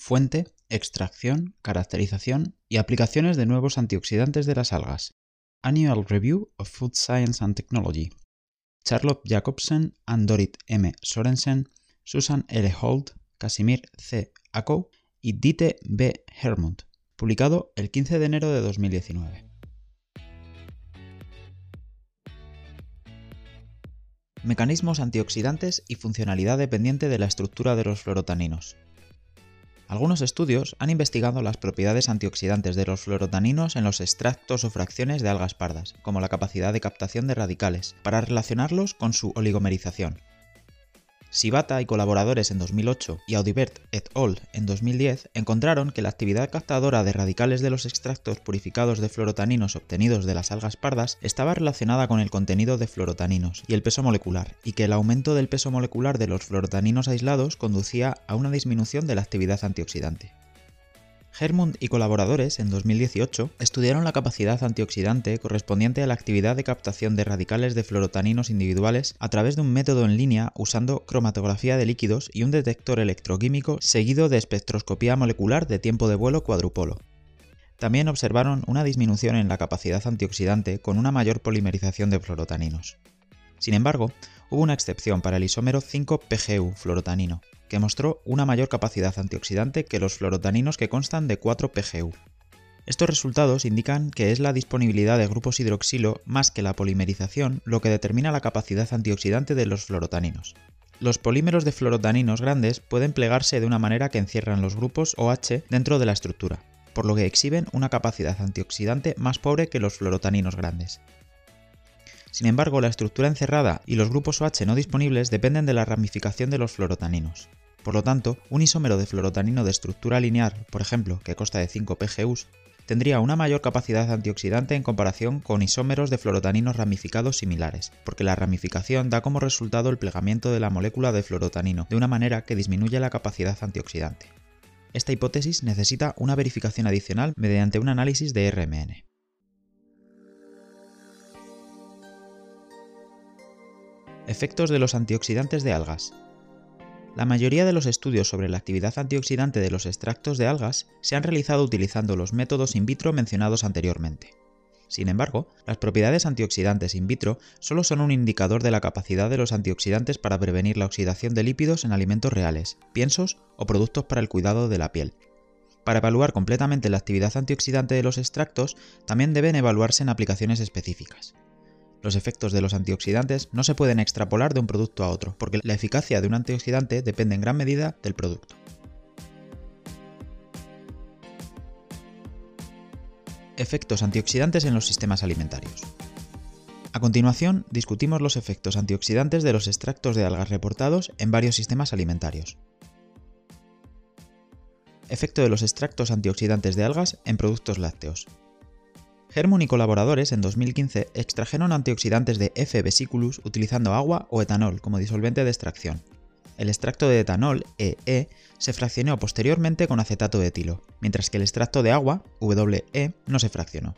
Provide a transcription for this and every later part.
fuente, extracción, caracterización y aplicaciones de nuevos antioxidantes de las algas. Annual Review of Food Science and Technology. Charlotte Jacobsen and Dorit M. Sorensen, Susan L. Holt, Casimir C. Akow y Dite B. Hermont, publicado el 15 de enero de 2019. Mecanismos antioxidantes y funcionalidad dependiente de la estructura de los fluorotaninos. Algunos estudios han investigado las propiedades antioxidantes de los fluorotaninos en los extractos o fracciones de algas pardas, como la capacidad de captación de radicales, para relacionarlos con su oligomerización. Sibata y colaboradores en 2008 y Audibert et al. en 2010 encontraron que la actividad captadora de radicales de los extractos purificados de fluorotaninos obtenidos de las algas pardas estaba relacionada con el contenido de fluorotaninos y el peso molecular, y que el aumento del peso molecular de los fluorotaninos aislados conducía a una disminución de la actividad antioxidante. Hermund y colaboradores en 2018 estudiaron la capacidad antioxidante correspondiente a la actividad de captación de radicales de fluorotaninos individuales a través de un método en línea usando cromatografía de líquidos y un detector electroquímico seguido de espectroscopía molecular de tiempo de vuelo cuadrupolo. También observaron una disminución en la capacidad antioxidante con una mayor polimerización de fluorotaninos. Sin embargo, hubo una excepción para el isómero 5-PGU fluorotanino, que mostró una mayor capacidad antioxidante que los fluorotaninos que constan de 4-PGU. Estos resultados indican que es la disponibilidad de grupos hidroxilo más que la polimerización lo que determina la capacidad antioxidante de los fluorotaninos. Los polímeros de fluorotaninos grandes pueden plegarse de una manera que encierran los grupos OH dentro de la estructura, por lo que exhiben una capacidad antioxidante más pobre que los fluorotaninos grandes. Sin embargo, la estructura encerrada y los grupos OH no disponibles dependen de la ramificación de los fluorotaninos. Por lo tanto, un isómero de fluorotanino de estructura lineal, por ejemplo, que consta de 5 PGUs, tendría una mayor capacidad antioxidante en comparación con isómeros de fluorotaninos ramificados similares, porque la ramificación da como resultado el plegamiento de la molécula de fluorotanino de una manera que disminuye la capacidad antioxidante. Esta hipótesis necesita una verificación adicional mediante un análisis de RMN. Efectos de los antioxidantes de algas. La mayoría de los estudios sobre la actividad antioxidante de los extractos de algas se han realizado utilizando los métodos in vitro mencionados anteriormente. Sin embargo, las propiedades antioxidantes in vitro solo son un indicador de la capacidad de los antioxidantes para prevenir la oxidación de lípidos en alimentos reales, piensos o productos para el cuidado de la piel. Para evaluar completamente la actividad antioxidante de los extractos, también deben evaluarse en aplicaciones específicas. Los efectos de los antioxidantes no se pueden extrapolar de un producto a otro, porque la eficacia de un antioxidante depende en gran medida del producto. Efectos antioxidantes en los sistemas alimentarios. A continuación, discutimos los efectos antioxidantes de los extractos de algas reportados en varios sistemas alimentarios. Efecto de los extractos antioxidantes de algas en productos lácteos. Hermon y colaboradores en 2015 extrajeron antioxidantes de F. vesiculus utilizando agua o etanol como disolvente de extracción. El extracto de etanol, EE, se fraccionó posteriormente con acetato de etilo, mientras que el extracto de agua, WE, no se fraccionó.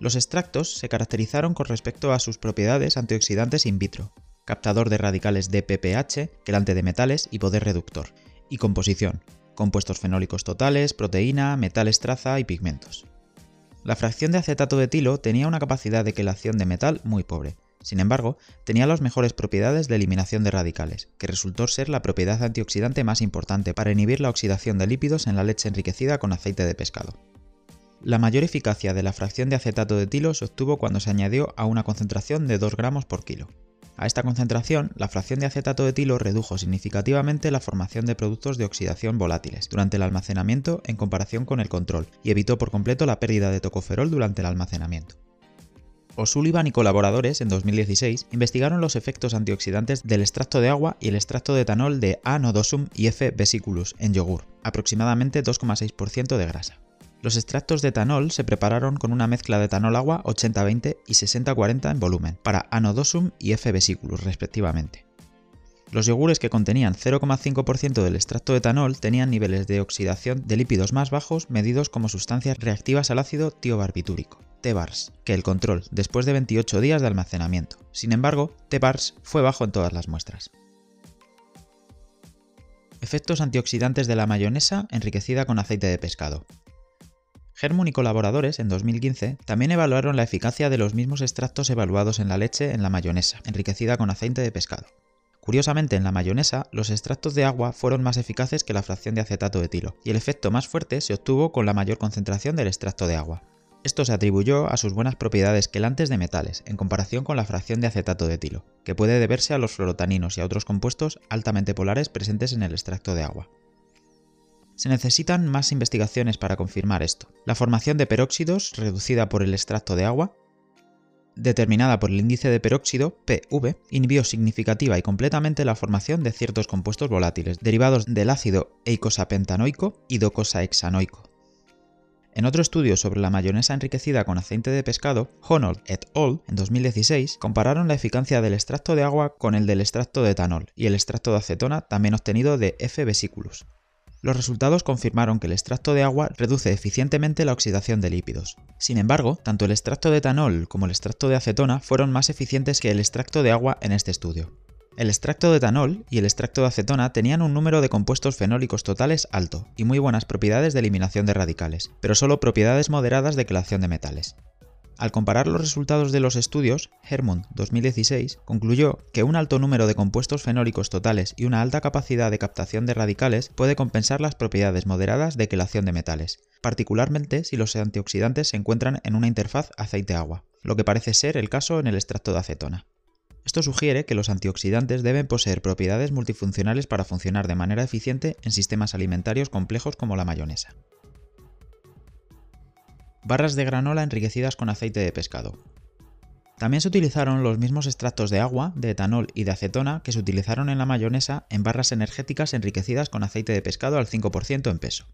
Los extractos se caracterizaron con respecto a sus propiedades antioxidantes in vitro, captador de radicales DPPH, quelante de metales y poder reductor, y composición, compuestos fenólicos totales, proteína, metales traza y pigmentos. La fracción de acetato de etilo tenía una capacidad de quelación de metal muy pobre. Sin embargo, tenía las mejores propiedades de eliminación de radicales, que resultó ser la propiedad antioxidante más importante para inhibir la oxidación de lípidos en la leche enriquecida con aceite de pescado. La mayor eficacia de la fracción de acetato de etilo se obtuvo cuando se añadió a una concentración de 2 gramos por kilo. A esta concentración, la fracción de acetato de etilo redujo significativamente la formación de productos de oxidación volátiles durante el almacenamiento en comparación con el control y evitó por completo la pérdida de tocoferol durante el almacenamiento. O'Sullivan y colaboradores en 2016 investigaron los efectos antioxidantes del extracto de agua y el extracto de etanol de A. nodosum y F. vesiculus en yogur, aproximadamente 2,6% de grasa. Los extractos de etanol se prepararon con una mezcla de etanol-agua 80-20 y 60-40 en volumen, para anodosum y F-vesículos respectivamente. Los yogures que contenían 0,5% del extracto de etanol tenían niveles de oxidación de lípidos más bajos medidos como sustancias reactivas al ácido tiobarbitúrico, TBARS, que el control después de 28 días de almacenamiento. Sin embargo, TBARS fue bajo en todas las muestras. Efectos antioxidantes de la mayonesa enriquecida con aceite de pescado. Hermon y colaboradores en 2015 también evaluaron la eficacia de los mismos extractos evaluados en la leche en la mayonesa, enriquecida con aceite de pescado. Curiosamente, en la mayonesa, los extractos de agua fueron más eficaces que la fracción de acetato de etilo, y el efecto más fuerte se obtuvo con la mayor concentración del extracto de agua. Esto se atribuyó a sus buenas propiedades quelantes de metales, en comparación con la fracción de acetato de etilo, que puede deberse a los fluorotaninos y a otros compuestos altamente polares presentes en el extracto de agua. Se necesitan más investigaciones para confirmar esto. La formación de peróxidos, reducida por el extracto de agua, determinada por el índice de peróxido, PV, inhibió significativa y completamente la formación de ciertos compuestos volátiles, derivados del ácido eicosapentanoico y docosahexanoico. En otro estudio sobre la mayonesa enriquecida con aceite de pescado, Honold et al. en 2016 compararon la eficacia del extracto de agua con el del extracto de etanol y el extracto de acetona también obtenido de F. Los resultados confirmaron que el extracto de agua reduce eficientemente la oxidación de lípidos. Sin embargo, tanto el extracto de etanol como el extracto de acetona fueron más eficientes que el extracto de agua en este estudio. El extracto de etanol y el extracto de acetona tenían un número de compuestos fenólicos totales alto y muy buenas propiedades de eliminación de radicales, pero solo propiedades moderadas de quelación de metales. Al comparar los resultados de los estudios, Hermund 2016 concluyó que un alto número de compuestos fenólicos totales y una alta capacidad de captación de radicales puede compensar las propiedades moderadas de quelación de metales, particularmente si los antioxidantes se encuentran en una interfaz aceite-agua, lo que parece ser el caso en el extracto de acetona. Esto sugiere que los antioxidantes deben poseer propiedades multifuncionales para funcionar de manera eficiente en sistemas alimentarios complejos como la mayonesa. Barras de granola enriquecidas con aceite de pescado. También se utilizaron los mismos extractos de agua, de etanol y de acetona que se utilizaron en la mayonesa en barras energéticas enriquecidas con aceite de pescado al 5% en peso.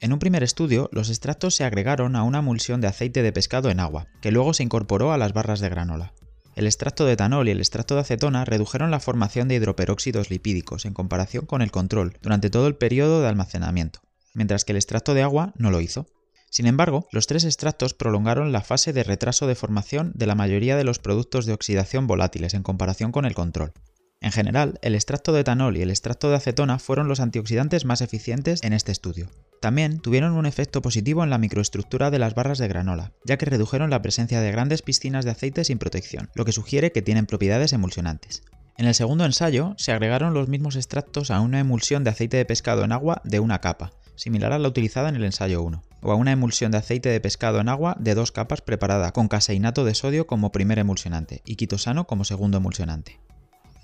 En un primer estudio, los extractos se agregaron a una emulsión de aceite de pescado en agua, que luego se incorporó a las barras de granola. El extracto de etanol y el extracto de acetona redujeron la formación de hidroperóxidos lipídicos en comparación con el control durante todo el periodo de almacenamiento, mientras que el extracto de agua no lo hizo. Sin embargo, los tres extractos prolongaron la fase de retraso de formación de la mayoría de los productos de oxidación volátiles en comparación con el control. En general, el extracto de etanol y el extracto de acetona fueron los antioxidantes más eficientes en este estudio. También tuvieron un efecto positivo en la microestructura de las barras de granola, ya que redujeron la presencia de grandes piscinas de aceite sin protección, lo que sugiere que tienen propiedades emulsionantes. En el segundo ensayo, se agregaron los mismos extractos a una emulsión de aceite de pescado en agua de una capa, similar a la utilizada en el ensayo 1, o a una emulsión de aceite de pescado en agua de dos capas preparada con caseinato de sodio como primer emulsionante y quitosano como segundo emulsionante.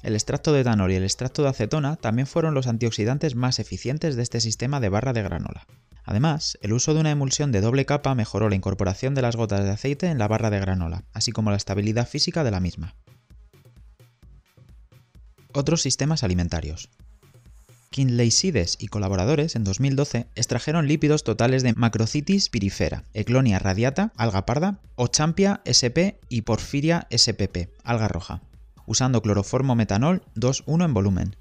El extracto de etanol y el extracto de acetona también fueron los antioxidantes más eficientes de este sistema de barra de granola. Además, el uso de una emulsión de doble capa mejoró la incorporación de las gotas de aceite en la barra de granola, así como la estabilidad física de la misma. Otros sistemas alimentarios. Kinley-Sides y colaboradores en 2012 extrajeron lípidos totales de Macrocitis pirifera, Eclonia radiata, alga parda, Ochampia sp y Porphyria spp, alga roja, usando cloroformo metanol 2,1 en volumen.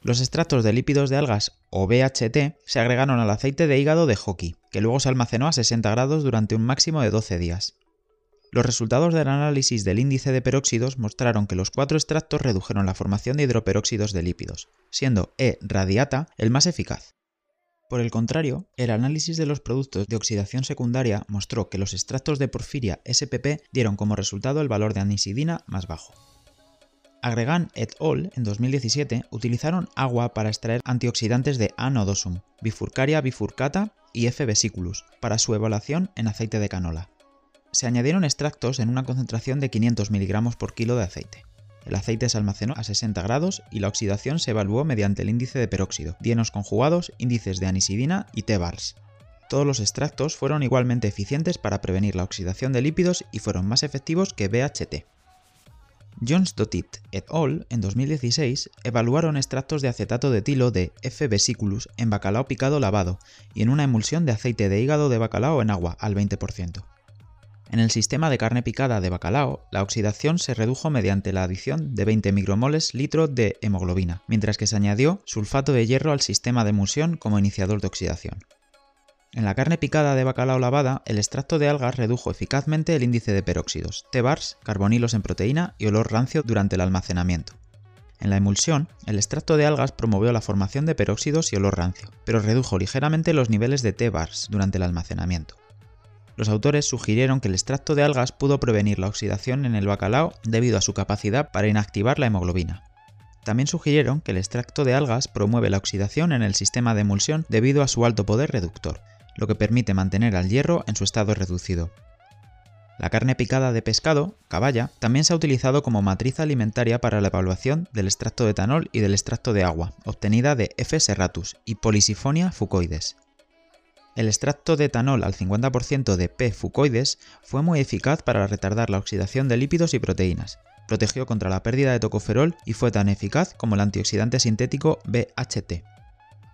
Los extractos de lípidos de algas o BHT se agregaron al aceite de hígado de hockey, que luego se almacenó a 60 grados durante un máximo de 12 días. Los resultados del análisis del índice de peróxidos mostraron que los cuatro extractos redujeron la formación de hidroperóxidos de lípidos, siendo E radiata el más eficaz. Por el contrario, el análisis de los productos de oxidación secundaria mostró que los extractos de porfiria SPP dieron como resultado el valor de anisidina más bajo. Agregan et al. en 2017 utilizaron agua para extraer antioxidantes de A nodosum, bifurcaria bifurcata y F vesiculus para su evaluación en aceite de canola se añadieron extractos en una concentración de 500 mg por kilo de aceite. El aceite se almacenó a 60 grados y la oxidación se evaluó mediante el índice de peróxido, dienos conjugados, índices de anisidina y T-bars. Todos los extractos fueron igualmente eficientes para prevenir la oxidación de lípidos y fueron más efectivos que BHT. Jones Dotit et al. en 2016 evaluaron extractos de acetato de etilo de F. vesiculus en bacalao picado lavado y en una emulsión de aceite de hígado de bacalao en agua al 20%. En el sistema de carne picada de bacalao, la oxidación se redujo mediante la adición de 20 micromoles litro de hemoglobina, mientras que se añadió sulfato de hierro al sistema de emulsión como iniciador de oxidación. En la carne picada de bacalao lavada, el extracto de algas redujo eficazmente el índice de peróxidos, T-bars, carbonilos en proteína y olor rancio durante el almacenamiento. En la emulsión, el extracto de algas promovió la formación de peróxidos y olor rancio, pero redujo ligeramente los niveles de T-bars durante el almacenamiento. Los autores sugirieron que el extracto de algas pudo prevenir la oxidación en el bacalao debido a su capacidad para inactivar la hemoglobina. También sugirieron que el extracto de algas promueve la oxidación en el sistema de emulsión debido a su alto poder reductor, lo que permite mantener al hierro en su estado reducido. La carne picada de pescado, caballa, también se ha utilizado como matriz alimentaria para la evaluación del extracto de etanol y del extracto de agua, obtenida de F. serratus y Polisifonia fucoides. El extracto de etanol al 50% de P. fucoides fue muy eficaz para retardar la oxidación de lípidos y proteínas, protegió contra la pérdida de tocoferol y fue tan eficaz como el antioxidante sintético BHT.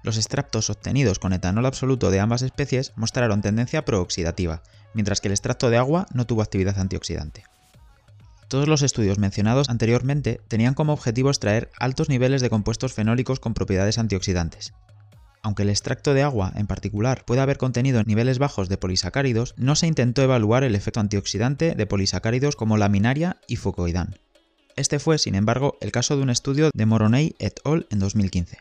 Los extractos obtenidos con etanol absoluto de ambas especies mostraron tendencia prooxidativa, mientras que el extracto de agua no tuvo actividad antioxidante. Todos los estudios mencionados anteriormente tenían como objetivo extraer altos niveles de compuestos fenólicos con propiedades antioxidantes. Aunque el extracto de agua en particular puede haber contenido niveles bajos de polisacáridos, no se intentó evaluar el efecto antioxidante de polisacáridos como laminaria y fucoidán. Este fue, sin embargo, el caso de un estudio de Moroney et al. en 2015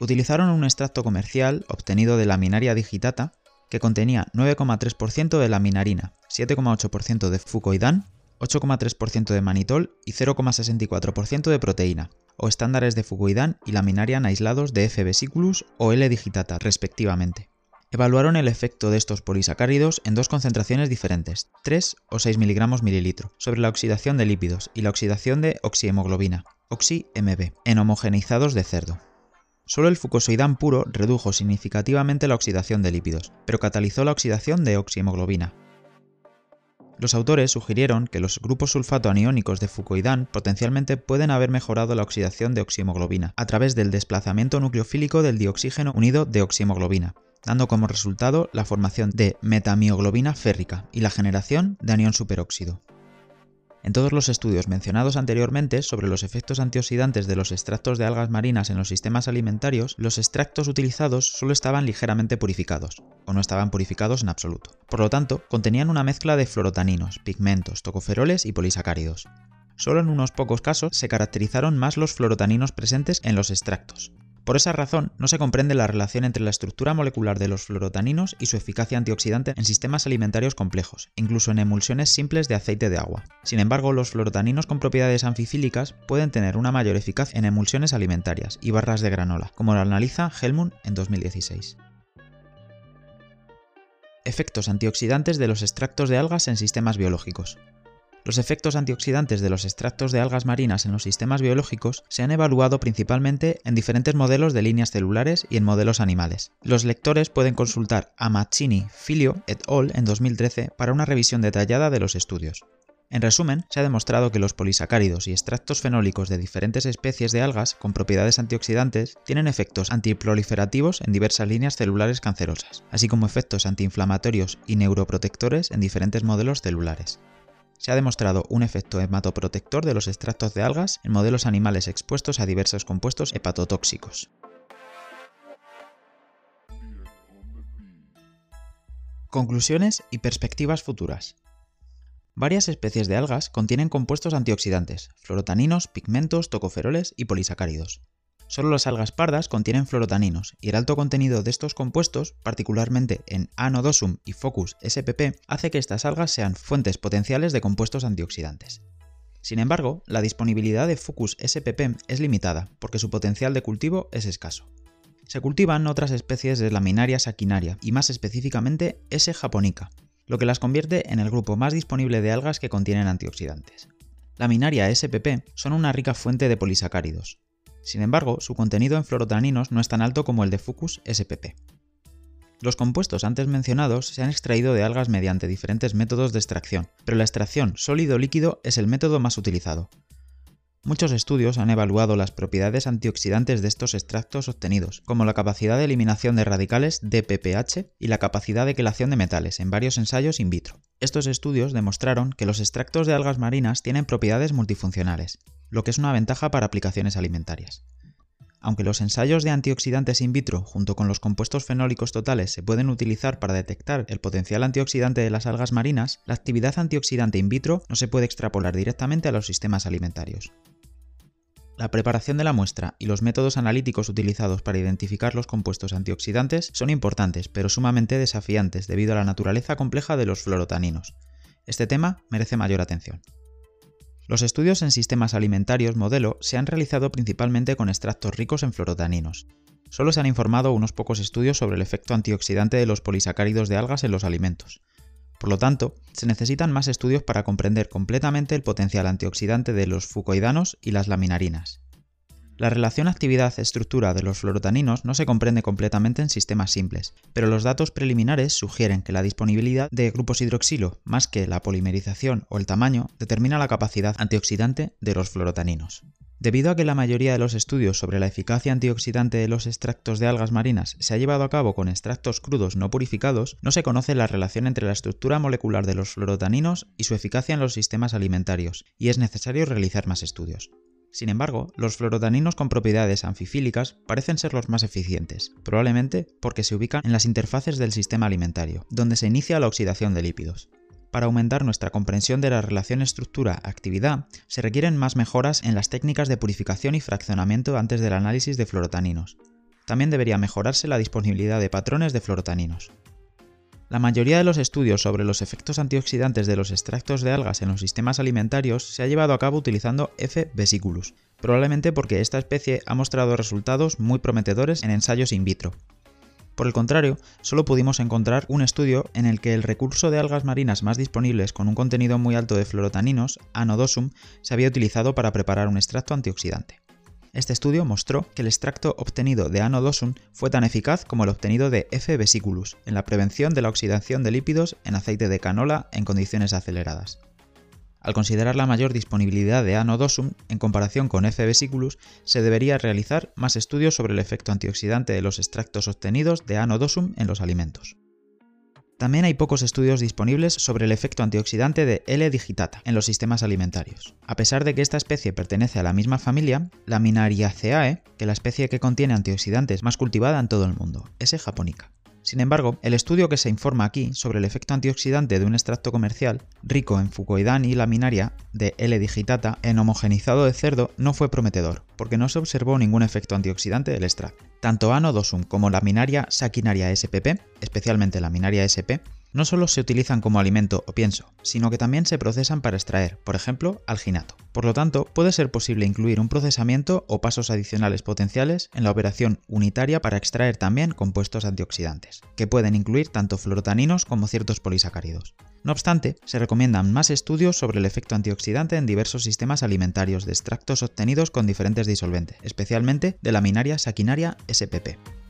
utilizaron un extracto comercial obtenido de laminaria digitata que contenía 9,3% de laminarina, 7,8% de fucoidán, 8,3% de manitol y 0,64% de proteína, o estándares de fucoidán y laminarian aislados de F vesiculus o L digitata, respectivamente. Evaluaron el efecto de estos polisacáridos en dos concentraciones diferentes, 3 o 6 mg mililitro, sobre la oxidación de lípidos y la oxidación de oxihemoglobina, oxi-MB, en homogenizados de cerdo. Solo el fucosoidán puro redujo significativamente la oxidación de lípidos, pero catalizó la oxidación de oxihemoglobina. Los autores sugirieron que los grupos sulfato aniónicos de fucoidán potencialmente pueden haber mejorado la oxidación de oxihemoglobina a través del desplazamiento nucleofílico del dioxígeno unido de oxihemoglobina, dando como resultado la formación de metamioglobina férrica y la generación de anión superóxido. En todos los estudios mencionados anteriormente sobre los efectos antioxidantes de los extractos de algas marinas en los sistemas alimentarios, los extractos utilizados solo estaban ligeramente purificados, o no estaban purificados en absoluto. Por lo tanto, contenían una mezcla de fluorotaninos, pigmentos, tocoferoles y polisacáridos. Solo en unos pocos casos se caracterizaron más los fluorotaninos presentes en los extractos, por esa razón, no se comprende la relación entre la estructura molecular de los fluorotaninos y su eficacia antioxidante en sistemas alimentarios complejos, incluso en emulsiones simples de aceite de agua. Sin embargo, los fluorotaninos con propiedades anfifílicas pueden tener una mayor eficacia en emulsiones alimentarias y barras de granola, como lo analiza Helmut en 2016. Efectos antioxidantes de los extractos de algas en sistemas biológicos. Los efectos antioxidantes de los extractos de algas marinas en los sistemas biológicos se han evaluado principalmente en diferentes modelos de líneas celulares y en modelos animales. Los lectores pueden consultar a Maccini, Filio et al. en 2013 para una revisión detallada de los estudios. En resumen, se ha demostrado que los polisacáridos y extractos fenólicos de diferentes especies de algas con propiedades antioxidantes tienen efectos antiproliferativos en diversas líneas celulares cancerosas, así como efectos antiinflamatorios y neuroprotectores en diferentes modelos celulares se ha demostrado un efecto hematoprotector de los extractos de algas en modelos animales expuestos a diversos compuestos hepatotóxicos. Conclusiones y perspectivas futuras. Varias especies de algas contienen compuestos antioxidantes, fluorotaninos, pigmentos, tocoferoles y polisacáridos. Solo las algas pardas contienen fluorotaninos y el alto contenido de estos compuestos, particularmente en Anodosum y Focus spp, hace que estas algas sean fuentes potenciales de compuestos antioxidantes. Sin embargo, la disponibilidad de Focus spp es limitada porque su potencial de cultivo es escaso. Se cultivan otras especies de Laminaria saquinaria y más específicamente S. japonica, lo que las convierte en el grupo más disponible de algas que contienen antioxidantes. Laminaria spp son una rica fuente de polisacáridos, sin embargo, su contenido en fluorotaninos no es tan alto como el de Fucus spp. Los compuestos antes mencionados se han extraído de algas mediante diferentes métodos de extracción, pero la extracción sólido-líquido es el método más utilizado. Muchos estudios han evaluado las propiedades antioxidantes de estos extractos obtenidos, como la capacidad de eliminación de radicales DPPH y la capacidad de quelación de metales en varios ensayos in vitro. Estos estudios demostraron que los extractos de algas marinas tienen propiedades multifuncionales, lo que es una ventaja para aplicaciones alimentarias. Aunque los ensayos de antioxidantes in vitro junto con los compuestos fenólicos totales se pueden utilizar para detectar el potencial antioxidante de las algas marinas, la actividad antioxidante in vitro no se puede extrapolar directamente a los sistemas alimentarios. La preparación de la muestra y los métodos analíticos utilizados para identificar los compuestos antioxidantes son importantes, pero sumamente desafiantes debido a la naturaleza compleja de los fluorotaninos. Este tema merece mayor atención. Los estudios en sistemas alimentarios modelo se han realizado principalmente con extractos ricos en fluorotaninos. Solo se han informado unos pocos estudios sobre el efecto antioxidante de los polisacáridos de algas en los alimentos. Por lo tanto, se necesitan más estudios para comprender completamente el potencial antioxidante de los fucoidanos y las laminarinas. La relación actividad-estructura de los fluorotaninos no se comprende completamente en sistemas simples, pero los datos preliminares sugieren que la disponibilidad de grupos hidroxilo, más que la polimerización o el tamaño, determina la capacidad antioxidante de los fluorotaninos. Debido a que la mayoría de los estudios sobre la eficacia antioxidante de los extractos de algas marinas se ha llevado a cabo con extractos crudos no purificados, no se conoce la relación entre la estructura molecular de los fluorotaninos y su eficacia en los sistemas alimentarios, y es necesario realizar más estudios. Sin embargo, los fluorotaninos con propiedades anfifílicas parecen ser los más eficientes, probablemente porque se ubican en las interfaces del sistema alimentario, donde se inicia la oxidación de lípidos. Para aumentar nuestra comprensión de la relación estructura-actividad, se requieren más mejoras en las técnicas de purificación y fraccionamiento antes del análisis de fluorotaninos. También debería mejorarse la disponibilidad de patrones de fluorotaninos. La mayoría de los estudios sobre los efectos antioxidantes de los extractos de algas en los sistemas alimentarios se ha llevado a cabo utilizando F. vesiculus, probablemente porque esta especie ha mostrado resultados muy prometedores en ensayos in vitro. Por el contrario, solo pudimos encontrar un estudio en el que el recurso de algas marinas más disponibles con un contenido muy alto de fluorotaninos, Anodosum, se había utilizado para preparar un extracto antioxidante. Este estudio mostró que el extracto obtenido de anodosum fue tan eficaz como el obtenido de F. vesiculus en la prevención de la oxidación de lípidos en aceite de canola en condiciones aceleradas. Al considerar la mayor disponibilidad de anodosum en comparación con F. vesiculus, se debería realizar más estudios sobre el efecto antioxidante de los extractos obtenidos de anodosum en los alimentos. También hay pocos estudios disponibles sobre el efecto antioxidante de L. digitata en los sistemas alimentarios. A pesar de que esta especie pertenece a la misma familia, la Minariaceae, que la especie que contiene antioxidantes más cultivada en todo el mundo, S. japonica. Sin embargo, el estudio que se informa aquí sobre el efecto antioxidante de un extracto comercial rico en fucoidán y laminaria de L. digitata en homogenizado de cerdo no fue prometedor, porque no se observó ningún efecto antioxidante del extracto. Tanto Anodosum como laminaria saquinaria spp, especialmente laminaria sp, no solo se utilizan como alimento o pienso, sino que también se procesan para extraer, por ejemplo, alginato. Por lo tanto, puede ser posible incluir un procesamiento o pasos adicionales potenciales en la operación unitaria para extraer también compuestos antioxidantes, que pueden incluir tanto fluorotaninos como ciertos polisacáridos. No obstante, se recomiendan más estudios sobre el efecto antioxidante en diversos sistemas alimentarios de extractos obtenidos con diferentes disolventes, especialmente de la minaria saquinaria SPP.